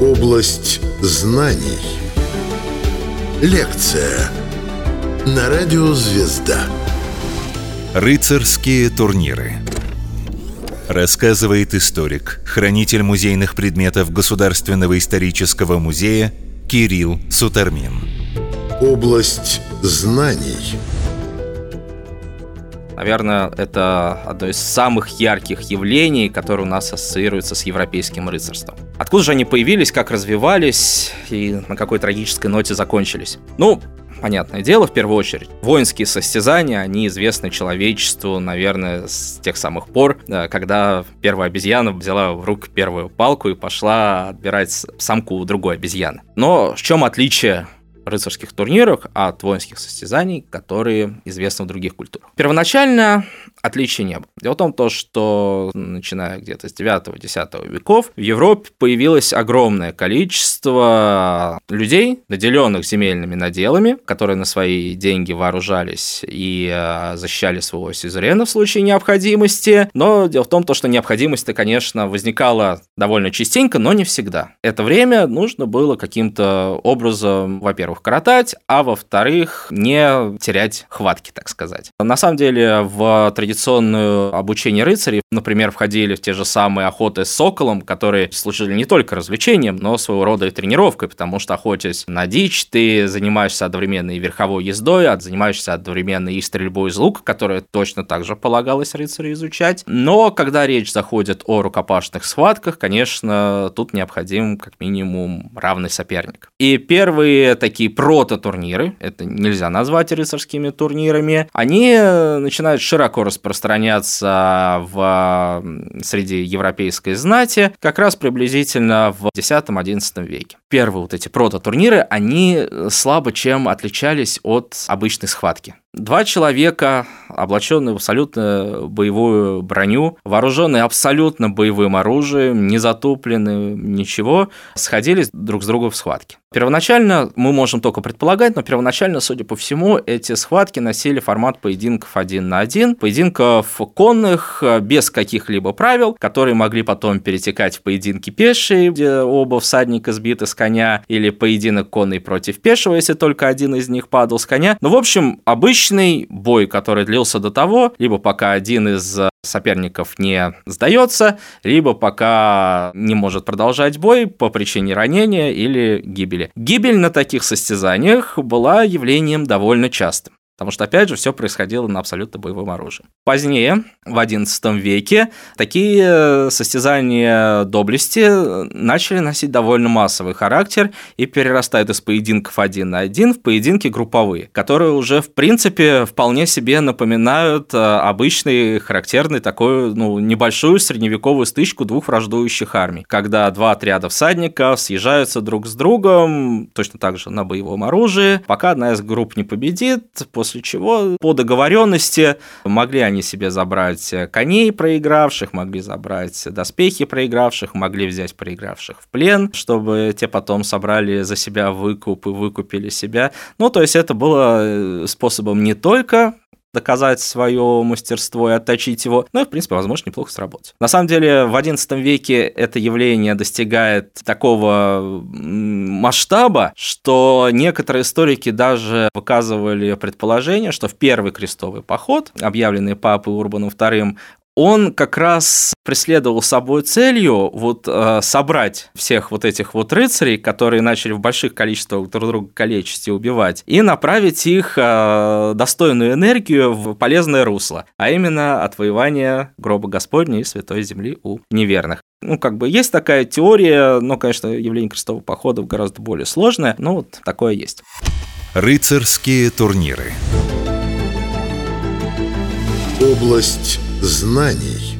Область знаний. Лекция на радио «Звезда». Рыцарские турниры. Рассказывает историк, хранитель музейных предметов Государственного исторического музея Кирилл Сутармин. Область знаний. Наверное, это одно из самых ярких явлений, которые у нас ассоциируются с европейским рыцарством. Откуда же они появились, как развивались и на какой трагической ноте закончились? Ну, понятное дело, в первую очередь. Воинские состязания, они известны человечеству, наверное, с тех самых пор, когда первая обезьяна взяла в руку первую палку и пошла отбирать самку у другой обезьяны. Но в чем отличие рыцарских турнирах от воинских состязаний, которые известны в других культурах. Первоначально отличий не было. Дело в том, то, что начиная где-то с 9-10 веков в Европе появилось огромное количество людей, наделенных земельными наделами, которые на свои деньги вооружались и э, защищали своего сюзерена в случае необходимости. Но дело в том, то, что необходимость-то, конечно, возникала довольно частенько, но не всегда. Это время нужно было каким-то образом, во-первых, коротать, а во-вторых, не терять хватки, так сказать. На самом деле, в традиционное обучение рыцарей, например, входили в те же самые охоты с соколом, которые служили не только развлечением, но своего рода и тренировкой, потому что охотясь на дичь, ты занимаешься одновременно и верховой ездой, а занимаешься одновременно и стрельбой из лука, которая точно так же полагалось рыцарю изучать. Но когда речь заходит о рукопашных схватках, конечно, тут необходим как минимум равный соперник. И первые такие прото-турниры, это нельзя назвать рыцарскими турнирами, они начинают широко распространяться в, среди европейской знати как раз приблизительно в X-XI веке. Первые вот эти прото-турниры, они слабо чем отличались от обычной схватки. Два человека, облаченные в абсолютно боевую броню, вооруженные абсолютно боевым оружием, не затуплены, ничего, сходились друг с другом в схватке. Первоначально мы можем только предполагать, но первоначально, судя по всему, эти схватки носили формат поединков один на один, поединков конных без каких-либо правил, которые могли потом перетекать в поединки пешие, где оба всадника сбиты с коня, или поединок конный против пешего, если только один из них падал с коня. Ну, в общем, обычный бой, который длился до того, либо пока один из соперников не сдается, либо пока не может продолжать бой по причине ранения или гибели. Гибель на таких состязаниях была явлением довольно частым. Потому что, опять же, все происходило на абсолютно боевом оружии. Позднее, в XI веке, такие состязания доблести начали носить довольно массовый характер и перерастают из поединков один на один в поединки групповые, которые уже, в принципе, вполне себе напоминают э, обычный, характерный такой, ну, небольшую средневековую стычку двух враждующих армий, когда два отряда всадников съезжаются друг с другом, точно так же на боевом оружии, пока одна из групп не победит, после после чего по договоренности могли они себе забрать коней проигравших, могли забрать доспехи проигравших, могли взять проигравших в плен, чтобы те потом собрали за себя выкуп и выкупили себя. Ну, то есть это было э, способом не только доказать свое мастерство и отточить его, но и, в принципе, возможно, неплохо сработать. На самом деле, в XI веке это явление достигает такого масштаба, что некоторые историки даже выказывали предположение, что в первый крестовый поход, объявленный папой Урбаном II, он как раз преследовал собой целью вот э, собрать всех вот этих вот рыцарей, которые начали в больших количествах друг друга калечить и убивать, и направить их э, достойную энергию в полезное русло, а именно отвоевание гроба Господня и Святой Земли у неверных. Ну, как бы есть такая теория, но, конечно, явление крестового похода гораздо более сложное, но вот такое есть. Рыцарские турниры. Область знаний.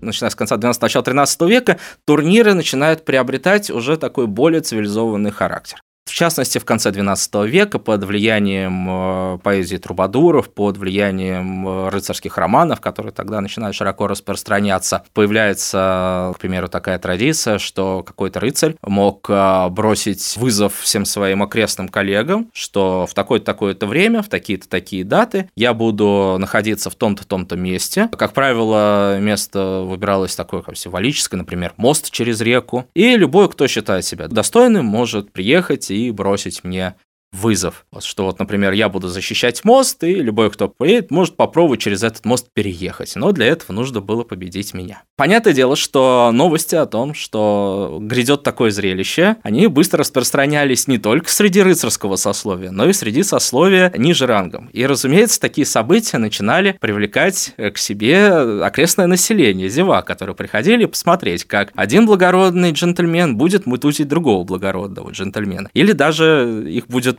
Начиная с конца 12 начала 13 века, турниры начинают приобретать уже такой более цивилизованный характер. В частности, в конце XII века под влиянием э, поэзии трубадуров, под влиянием э, рыцарских романов, которые тогда начинают широко распространяться, появляется, к примеру, такая традиция, что какой-то рыцарь мог э, бросить вызов всем своим окрестным коллегам, что в такое-то такое-то время, в такие-то такие даты я буду находиться в том-то том-то месте. Как правило, место выбиралось такое как символическое, например, мост через реку. И любой, кто считает себя достойным, может приехать и бросить мне вызов. Вот что вот, например, я буду защищать мост, и любой, кто поедет, может попробовать через этот мост переехать. Но для этого нужно было победить меня. Понятное дело, что новости о том, что грядет такое зрелище, они быстро распространялись не только среди рыцарского сословия, но и среди сословия ниже рангом. И, разумеется, такие события начинали привлекать к себе окрестное население, зева, которые приходили посмотреть, как один благородный джентльмен будет мутузить другого благородного джентльмена. Или даже их будет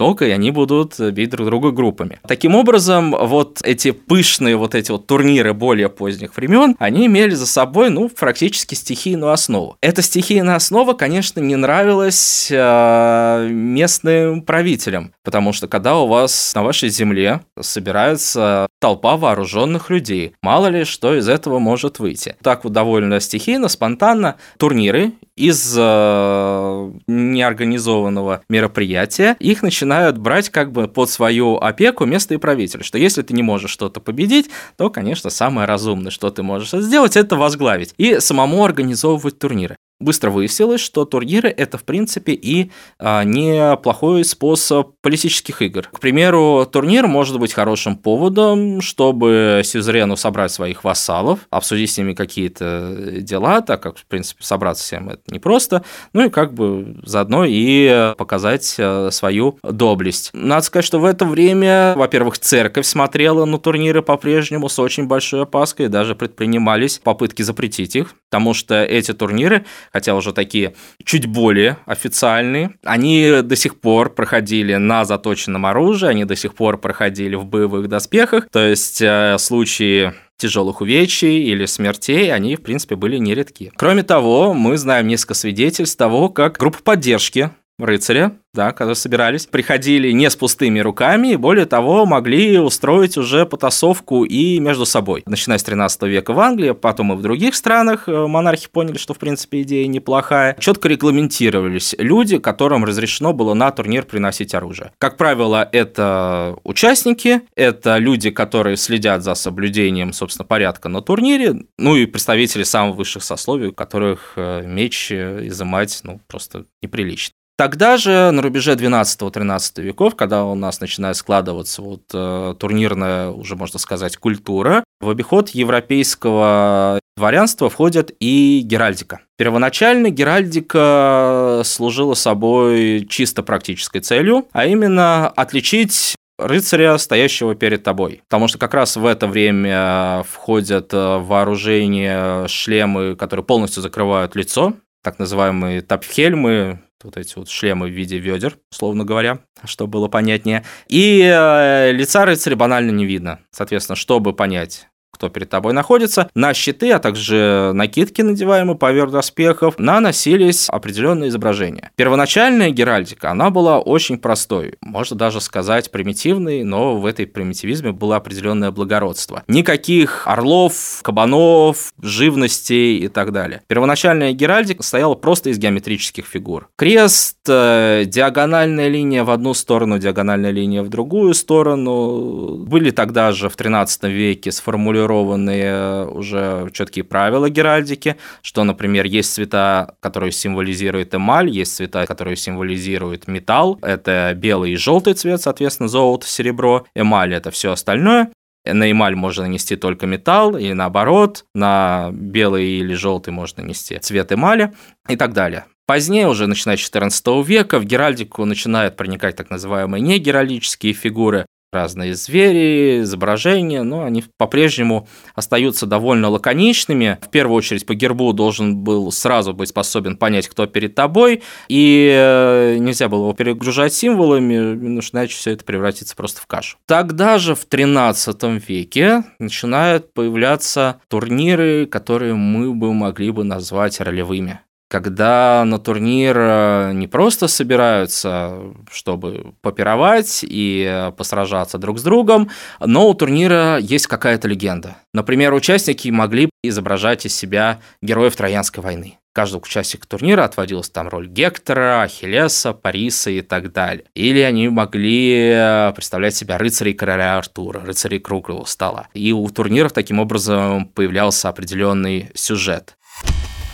только и они будут бить друг друга группами. Таким образом, вот эти пышные вот эти вот турниры более поздних времен, они имели за собой, ну, практически стихийную основу. Эта стихийная основа, конечно, не нравилась э, местным правителям, потому что когда у вас на вашей земле собирается толпа вооруженных людей, мало ли что из этого может выйти. Так вот довольно стихийно, спонтанно турниры из э, неорганизованного мероприятия, их начинают брать как бы под свою опеку местные правители, что если ты не можешь что-то победить, то, конечно, самое разумное, что ты можешь сделать, это возглавить и самому организовывать турниры быстро выяснилось, что турниры это, в принципе, и а, неплохой способ политических игр. К примеру, турнир может быть хорошим поводом, чтобы сюзерену собрать своих вассалов, обсудить с ними какие-то дела, так как, в принципе, собраться всем это непросто, ну и как бы заодно и показать э, свою доблесть. Надо сказать, что в это время, во-первых, церковь смотрела на турниры по-прежнему с очень большой опаской, даже предпринимались попытки запретить их, потому что эти турниры хотя уже такие чуть более официальные. Они до сих пор проходили на заточенном оружии, они до сих пор проходили в боевых доспехах, то есть э, случаи тяжелых увечий или смертей, они, в принципе, были нередки. Кроме того, мы знаем несколько свидетельств того, как группа поддержки рыцаря да, когда собирались, приходили не с пустыми руками, и более того, могли устроить уже потасовку и между собой. Начиная с 13 века в Англии, потом и в других странах э, монархи поняли, что, в принципе, идея неплохая. Четко регламентировались люди, которым разрешено было на турнир приносить оружие. Как правило, это участники, это люди, которые следят за соблюдением, собственно, порядка на турнире, ну и представители самых высших сословий, у которых э, меч э, изымать, ну, просто неприлично. Тогда же, на рубеже 12-13 веков, когда у нас начинает складываться вот э, турнирная, уже можно сказать, культура, в обиход европейского дворянства входит и геральдика. Первоначально геральдика служила собой чисто практической целью, а именно отличить рыцаря, стоящего перед тобой. Потому что как раз в это время входят в вооружение шлемы, которые полностью закрывают лицо, так называемые тапхельмы, вот эти вот шлемы в виде ведер, условно говоря, чтобы было понятнее. И э, лица рыцаря банально не видно. Соответственно, чтобы понять, кто перед тобой находится. На щиты, а также накидки, надеваемые поверх доспехов, наносились определенные изображения. Первоначальная геральдика, она была очень простой, можно даже сказать примитивной, но в этой примитивизме было определенное благородство. Никаких орлов, кабанов, живностей и так далее. Первоначальная геральдика состояла просто из геометрических фигур. Крест, э, диагональная линия в одну сторону, диагональная линия в другую сторону. Были тогда же в 13 веке сформулированы сформированные уже четкие правила геральдики, что, например, есть цвета, которые символизируют эмаль, есть цвета, которые символизируют металл, это белый и желтый цвет, соответственно, золото, серебро, эмаль – это все остальное, на эмаль можно нанести только металл, и наоборот, на белый или желтый можно нанести цвет эмали и так далее. Позднее, уже начиная с XIV века, в геральдику начинают проникать так называемые негеральдические фигуры, разные звери, изображения, но они по-прежнему остаются довольно лаконичными. В первую очередь по гербу должен был сразу быть способен понять, кто перед тобой, и э, нельзя было его перегружать символами, иначе все это превратится просто в кашу. Тогда же в 13 веке начинают появляться турниры, которые мы бы могли бы назвать ролевыми. Когда на турнир э, не просто собираются, чтобы попировать и э, посражаться друг с другом, но у турнира есть какая-то легенда. Например, участники могли изображать из себя героев Троянской войны. Каждому участнику турнира отводилась там роль Гектора, Ахиллеса, Париса и так далее. Или они могли э, представлять себя рыцарей короля Артура, рыцарей круглого стола. И у турниров таким образом появлялся определенный сюжет.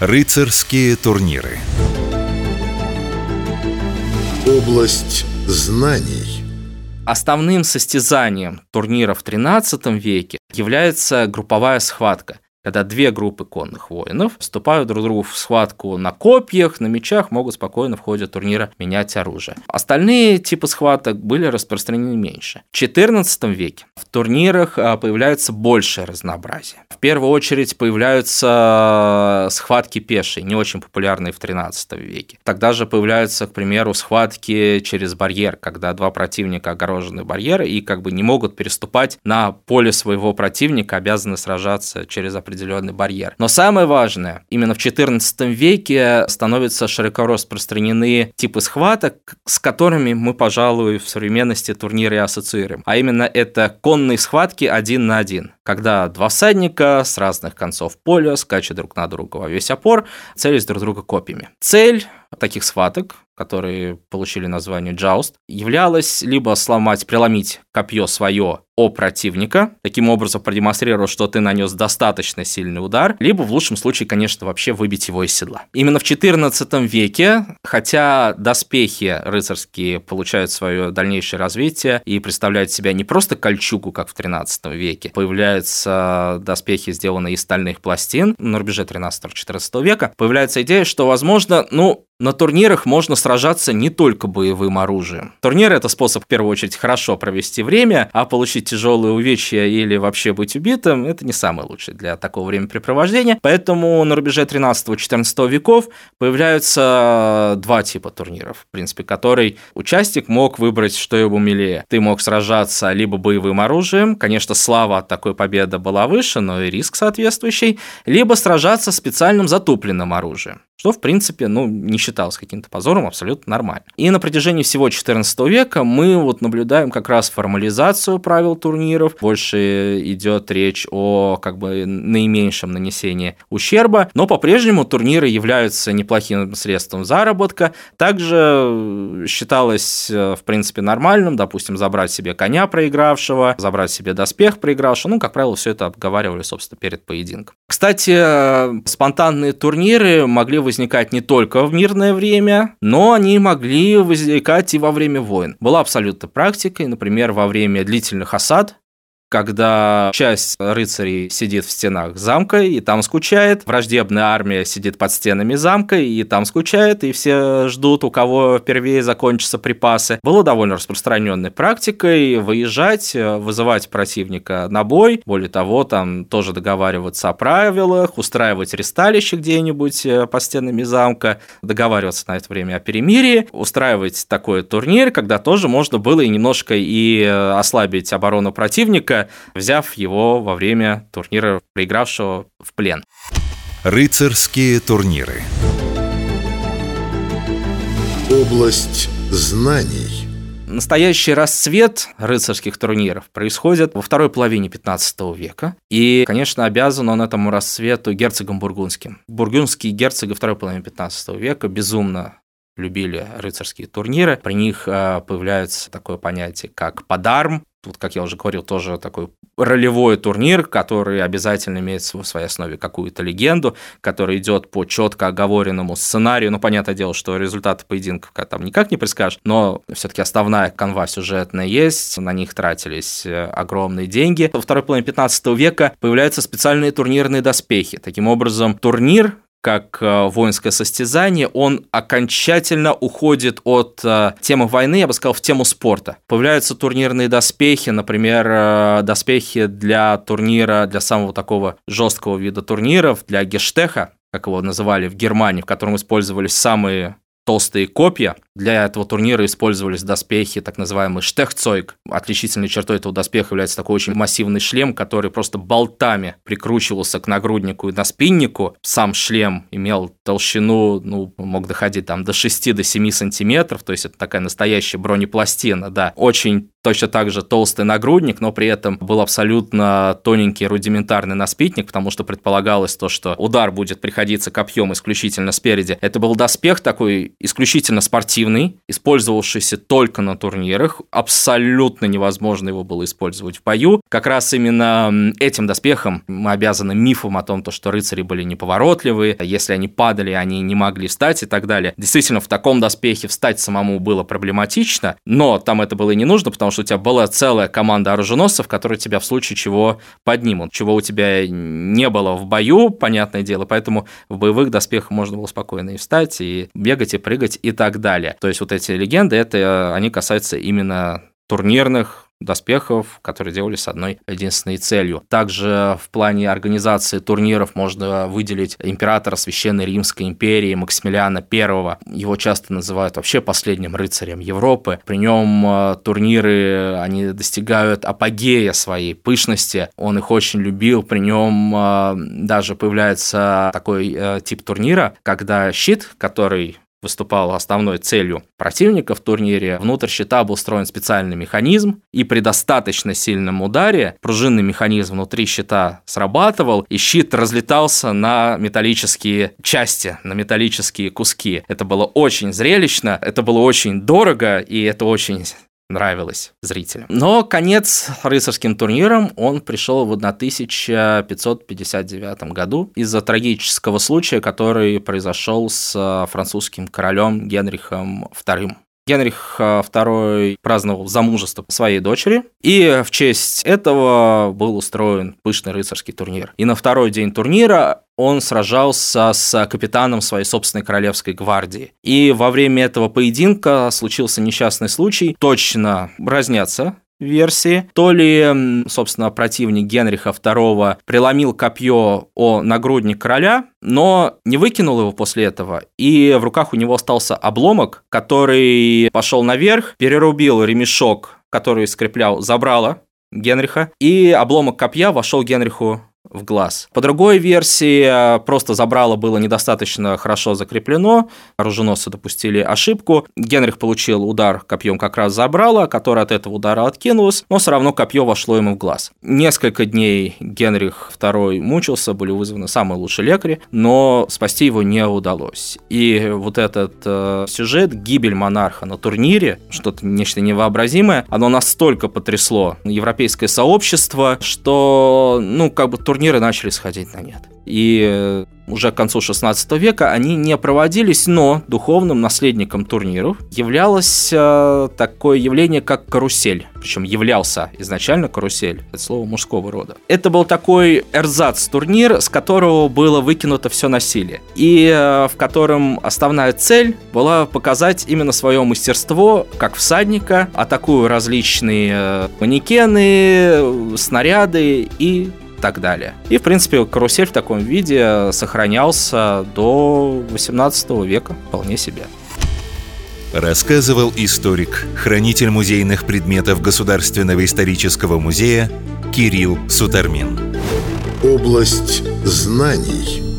Рыцарские турниры. Область знаний. Основным состязанием турнира в XIII веке является групповая схватка, когда две группы конных воинов вступают друг другу в схватку на копьях, на мечах, могут спокойно в ходе турнира менять оружие. Остальные типы схваток были распространены меньше. В XIV веке в турнирах а, появляется большее разнообразие. В первую очередь появляются схватки пешие, не очень популярные в XIII веке. Тогда же появляются, к примеру, схватки через барьер, когда два противника огорожены барьеры и как бы не могут переступать на поле своего противника, обязаны сражаться через определенный определенный барьер. Но самое важное, именно в XIV веке становятся широко распространены типы схваток, с которыми мы, пожалуй, в современности турниры ассоциируем. А именно это конные схватки один на один, когда два всадника с разных концов поля скачут друг на друга во весь опор, целясь друг друга копьями. Цель таких схваток, которые получили название джауст, являлась либо сломать, преломить копье свое о противника, таким образом продемонстрировав, что ты нанес достаточно сильный удар, либо в лучшем случае, конечно, вообще выбить его из седла. Именно в XIV веке, хотя доспехи рыцарские получают свое дальнейшее развитие и представляют себя не просто кольчугу, как в XIII веке, появляются доспехи, сделанные из стальных пластин на рубеже XIII-XIV века, появляется идея, что, возможно, ну, на турнирах можно сражаться не только боевым оружием. Турнир – это способ, в первую очередь, хорошо провести время, а получить тяжелые увечья или вообще быть убитым – это не самое лучшее для такого времяпрепровождения. Поэтому на рубеже 13-14 веков появляются два типа турниров, в принципе, который участник мог выбрать, что ему милее. Ты мог сражаться либо боевым оружием, конечно, слава от такой победы была выше, но и риск соответствующий, либо сражаться специальным затупленным оружием что, в принципе, ну, не считалось каким-то позором, абсолютно нормально. И на протяжении всего XIV века мы вот наблюдаем как раз формализацию правил турниров, больше идет речь о как бы наименьшем нанесении ущерба, но по-прежнему турниры являются неплохим средством заработка. Также считалось, в принципе, нормальным, допустим, забрать себе коня проигравшего, забрать себе доспех проигравшего, ну, как правило, все это обговаривали, собственно, перед поединком. Кстати, спонтанные турниры могли возникать не только в мирное время, но они могли возникать и во время войн. Была абсолютно практикой, например, во время длительных осад когда часть рыцарей сидит в стенах замка и там скучает, враждебная армия сидит под стенами замка и там скучает, и все ждут, у кого впервые закончатся припасы. Было довольно распространенной практикой выезжать, вызывать противника на бой, более того, там тоже договариваться о правилах, устраивать ресталище где-нибудь э, под стенами замка, договариваться на это время о перемирии, устраивать такой турнир, когда тоже можно было и немножко и э, ослабить оборону противника, взяв его во время турнира, проигравшего в плен. Рыцарские турниры. Область знаний. Настоящий расцвет рыцарских турниров происходит во второй половине 15 века. И, конечно, обязан он этому расцвету герцогам бургундским. Бургундские герцоги второй половины 15 века безумно любили рыцарские турниры. При них э, появляется такое понятие, как подарм, Тут, как я уже говорил, тоже такой ролевой турнир, который обязательно имеет в своей основе какую-то легенду, который идет по четко оговоренному сценарию. Ну, понятное дело, что результаты поединков там никак не предскажешь, но все-таки основная канва сюжетная есть, на них тратились э, огромные деньги. Во второй половине 15 века появляются специальные турнирные доспехи. Таким образом, турнир как э, воинское состязание, он окончательно уходит от э, темы войны, я бы сказал, в тему спорта. Появляются турнирные доспехи, например, э, доспехи для турнира, для самого такого жесткого вида турниров, для гештеха, как его называли в Германии, в котором использовались самые толстые копья, Для этого турнира использовались доспехи, так называемый штехцойк. Отличительной чертой этого доспеха является такой очень массивный шлем, который просто болтами прикручивался к нагруднику и на спиннику. Сам шлем имел толщину, ну, мог доходить там до 6 до 7 сантиметров, то есть это такая настоящая бронепластина, да. Очень точно так же толстый нагрудник, но при этом был абсолютно тоненький рудиментарный наспитник, потому что предполагалось то, что удар будет приходиться копьем исключительно спереди. Это был доспех такой исключительно спортивный, использовавшийся только на турнирах. Абсолютно невозможно его было использовать в бою. Как раз именно этим доспехом мы обязаны мифом о том, то, что рыцари были неповоротливые, если они падали, они не могли встать и так далее. Действительно, в таком доспехе встать самому было проблематично, но там это было и не нужно, потому что у тебя была целая команда оруженосцев, которые тебя в случае чего поднимут, чего у тебя не было в бою, понятное дело, поэтому в боевых доспехах можно было спокойно и встать, и бегать, и прыгать, и так далее. То есть вот эти легенды, это они касаются именно турнирных доспехов, которые делались с одной единственной целью. Также в плане организации турниров можно выделить императора Священной Римской империи Максимилиана I. Его часто называют вообще последним рыцарем Европы. При нем э, турниры, они достигают апогея своей пышности. Он их очень любил. При нем э, даже появляется такой э, тип турнира, когда щит, который выступал основной целью противника в турнире. Внутрь щита был устроен специальный механизм, и при достаточно сильном ударе пружинный механизм внутри щита срабатывал, и щит разлетался на металлические части, на металлические куски. Это было очень зрелищно, это было очень дорого, и это очень нравилось зрителям. Но конец рыцарским турнирам он пришел в 1559 году из-за трагического случая, который произошел с французским королем Генрихом II. Генрих II праздновал замужество своей дочери, и в честь этого был устроен пышный рыцарский турнир. И на второй день турнира он сражался с капитаном своей собственной королевской гвардии. И во время этого поединка случился несчастный случай. Точно разнятся версии. То ли, собственно, противник Генриха II преломил копье о нагрудник короля, но не выкинул его после этого, и в руках у него остался обломок, который пошел наверх, перерубил ремешок, который скреплял забрало Генриха, и обломок копья вошел Генриху в глаз. По другой версии, просто забрало было недостаточно хорошо закреплено, оруженосцы допустили ошибку, Генрих получил удар копьем как раз забрало, который от этого удара откинулось, но все равно копье вошло ему в глаз. Несколько дней Генрих II мучился, были вызваны самые лучшие лекари, но спасти его не удалось. И вот этот э, сюжет, гибель монарха на турнире, что-то нечто невообразимое, оно настолько потрясло европейское сообщество, что, ну, как бы турниры начали сходить на нет. И э, уже к концу 16 века они не проводились, но духовным наследником турниров являлось э, такое явление, как карусель. Причем являлся изначально карусель, это слово мужского рода. Это был такой эрзац-турнир, с которого было выкинуто все насилие. И э, в котором основная цель была показать именно свое мастерство, как всадника, атакуя различные манекены, снаряды и так далее. И, в принципе, карусель в таком виде сохранялся до 18 века вполне себе. Рассказывал историк, хранитель музейных предметов Государственного исторического музея Кирилл Сутармин. Область знаний –